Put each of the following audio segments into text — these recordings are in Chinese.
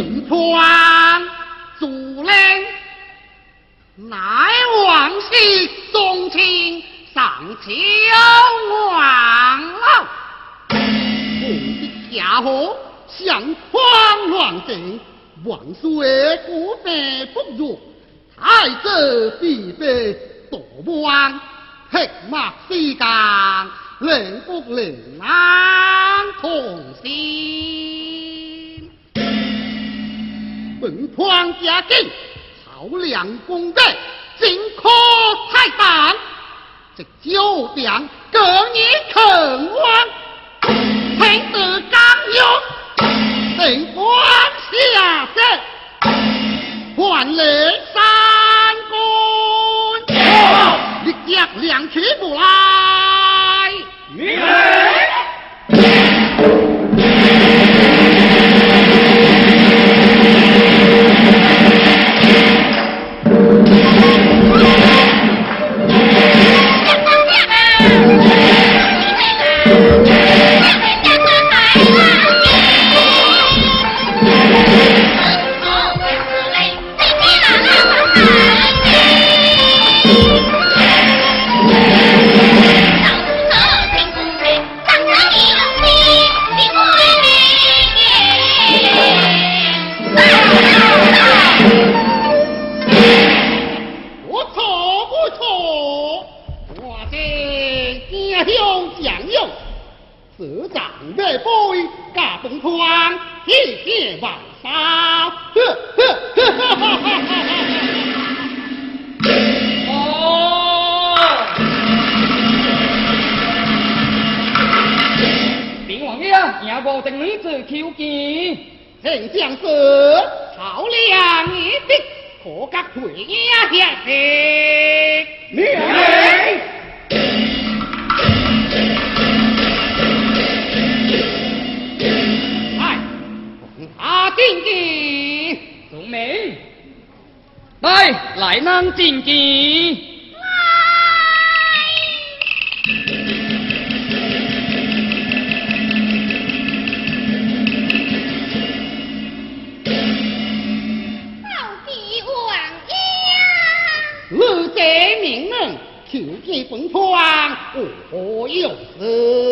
本川主人乃王氏宗亲上秋王老，我的家伙像狂乱阵。万岁，古代不辱，太子必被夺王，黑马西江，令不令难同心。本皇家境，朝良公德，尽可太淡，这九병各你肯王，听得刚勇。定关下山，换来三公，你将两取不来。我的女子求见，丞相是好良女子，可敢回呀？先生，来，红霞进京，宋梅，来来南进京。我又死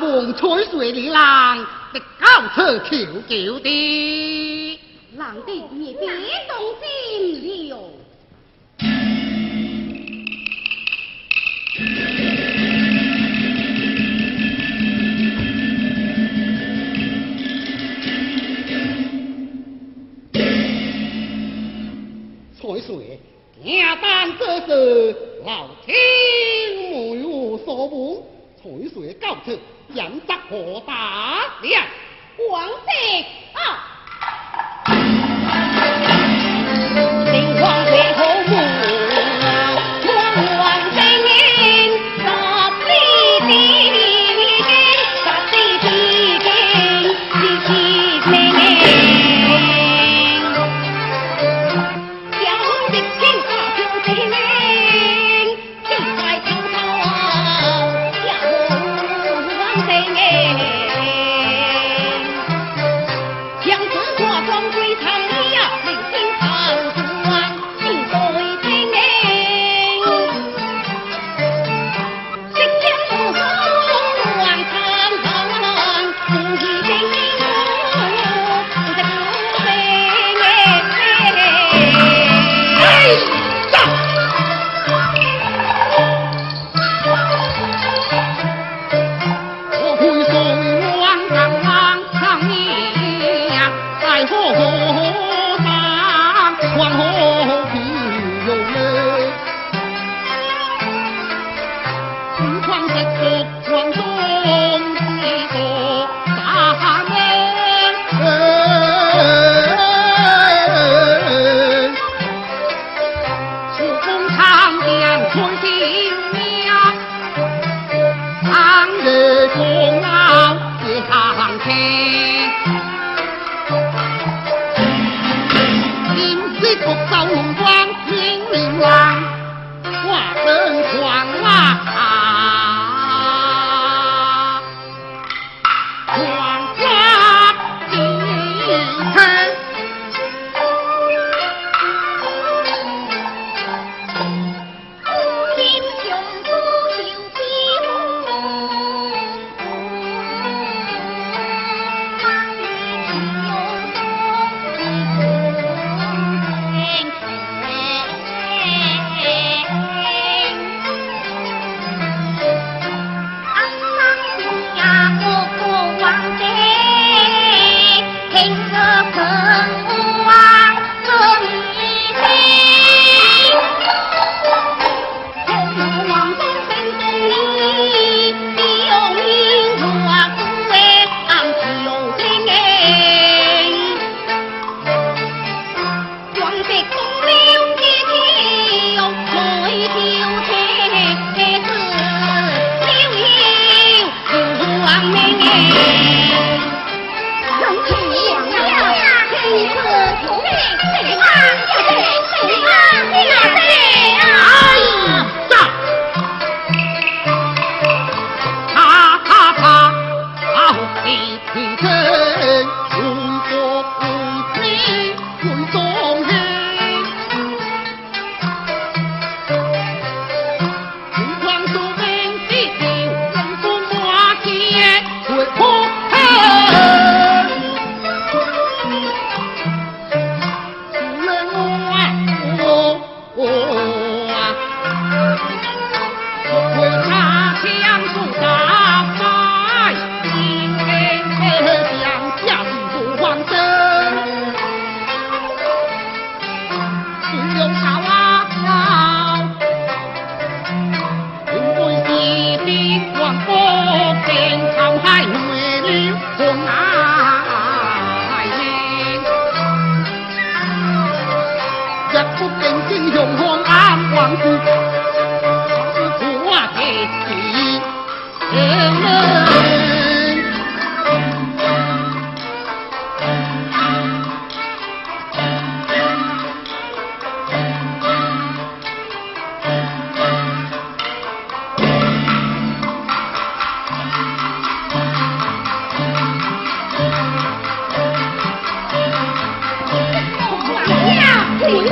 梦吹水里浪，直教他迢迢的。郎的，你别动心了。在水，应当这是老天没有说梦。海水高处，杨德何大亮，皇帝啊！灵皇殿后母。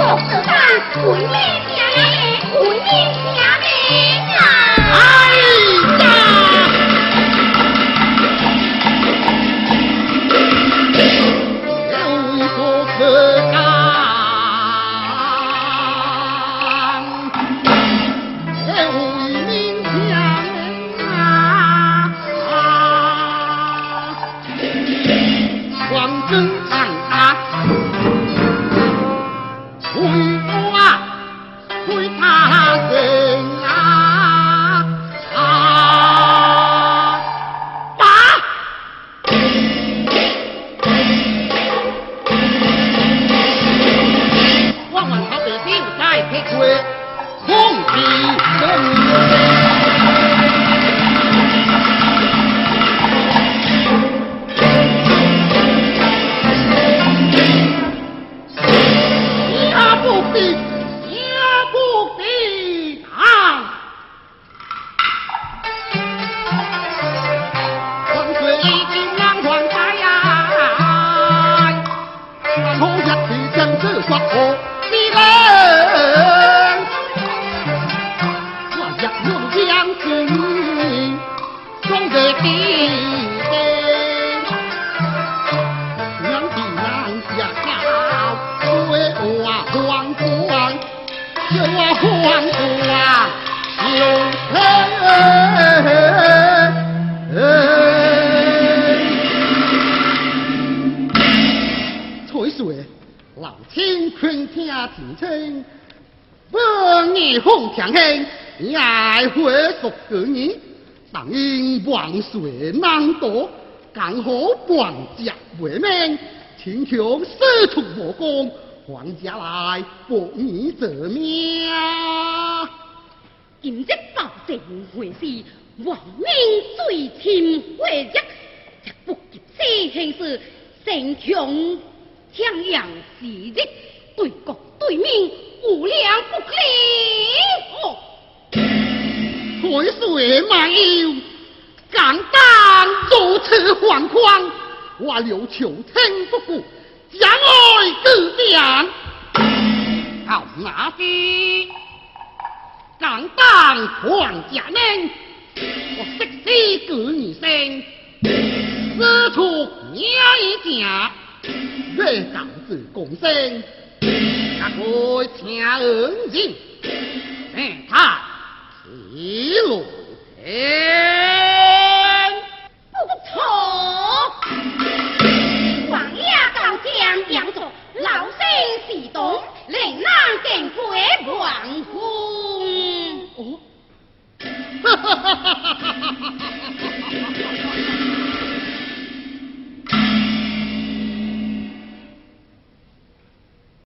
我是他闺女婿闺女我日用将军，壮在地边，两地难下高，为我皇冠，是我皇冠，有翠水，老天坤听前称，万年红强兴，爱会属个你，但因万岁难夺，刚好皇家为命，请求师出武功，皇家来博你这命。今日保证会是亡命最亲会日，却不及西行时，神强强阳时日，对国对民无良不可。海水漫游，敢当如此惶况，我刘求听不顾，将爱各将。好那些敢当皇家人，我识死个女生，四处娘一家，为告知公生，各位请恩人，请他一路平，不错。黄牙港江江左，老身西东，令郎定归王宫。哦。哈！哈哈！哈哈！哈哈！哈哈！